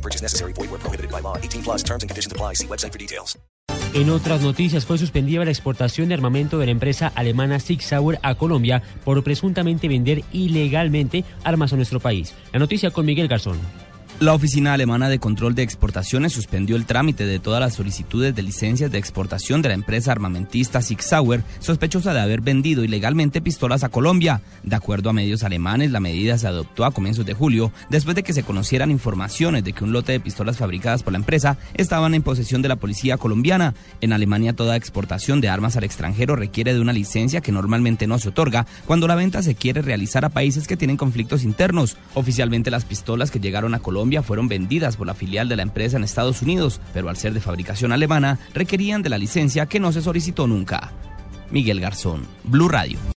No purchase necessary. Void where prohibited by law. 18 plus terms and conditions apply. See website for details. En otras noticias, fue suspendida la exportación de armamento de la empresa alemana Sig Sauer a Colombia por presuntamente vender ilegalmente armas a nuestro país. La noticia con Miguel Garzón. La Oficina Alemana de Control de Exportaciones suspendió el trámite de todas las solicitudes de licencias de exportación de la empresa armamentista Sig Sauer, sospechosa de haber vendido ilegalmente pistolas a Colombia. De acuerdo a medios alemanes, la medida se adoptó a comienzos de julio, después de que se conocieran informaciones de que un lote de pistolas fabricadas por la empresa estaban en posesión de la policía colombiana. En Alemania, toda exportación de armas al extranjero requiere de una licencia que normalmente no se otorga cuando la venta se quiere realizar a países que tienen conflictos internos. Oficialmente, las pistolas que llegaron a Fueron vendidas por la filial de la empresa en Estados Unidos, pero al ser de fabricación alemana requerían de la licencia que no se solicitó nunca. Miguel Garzón, Blue Radio.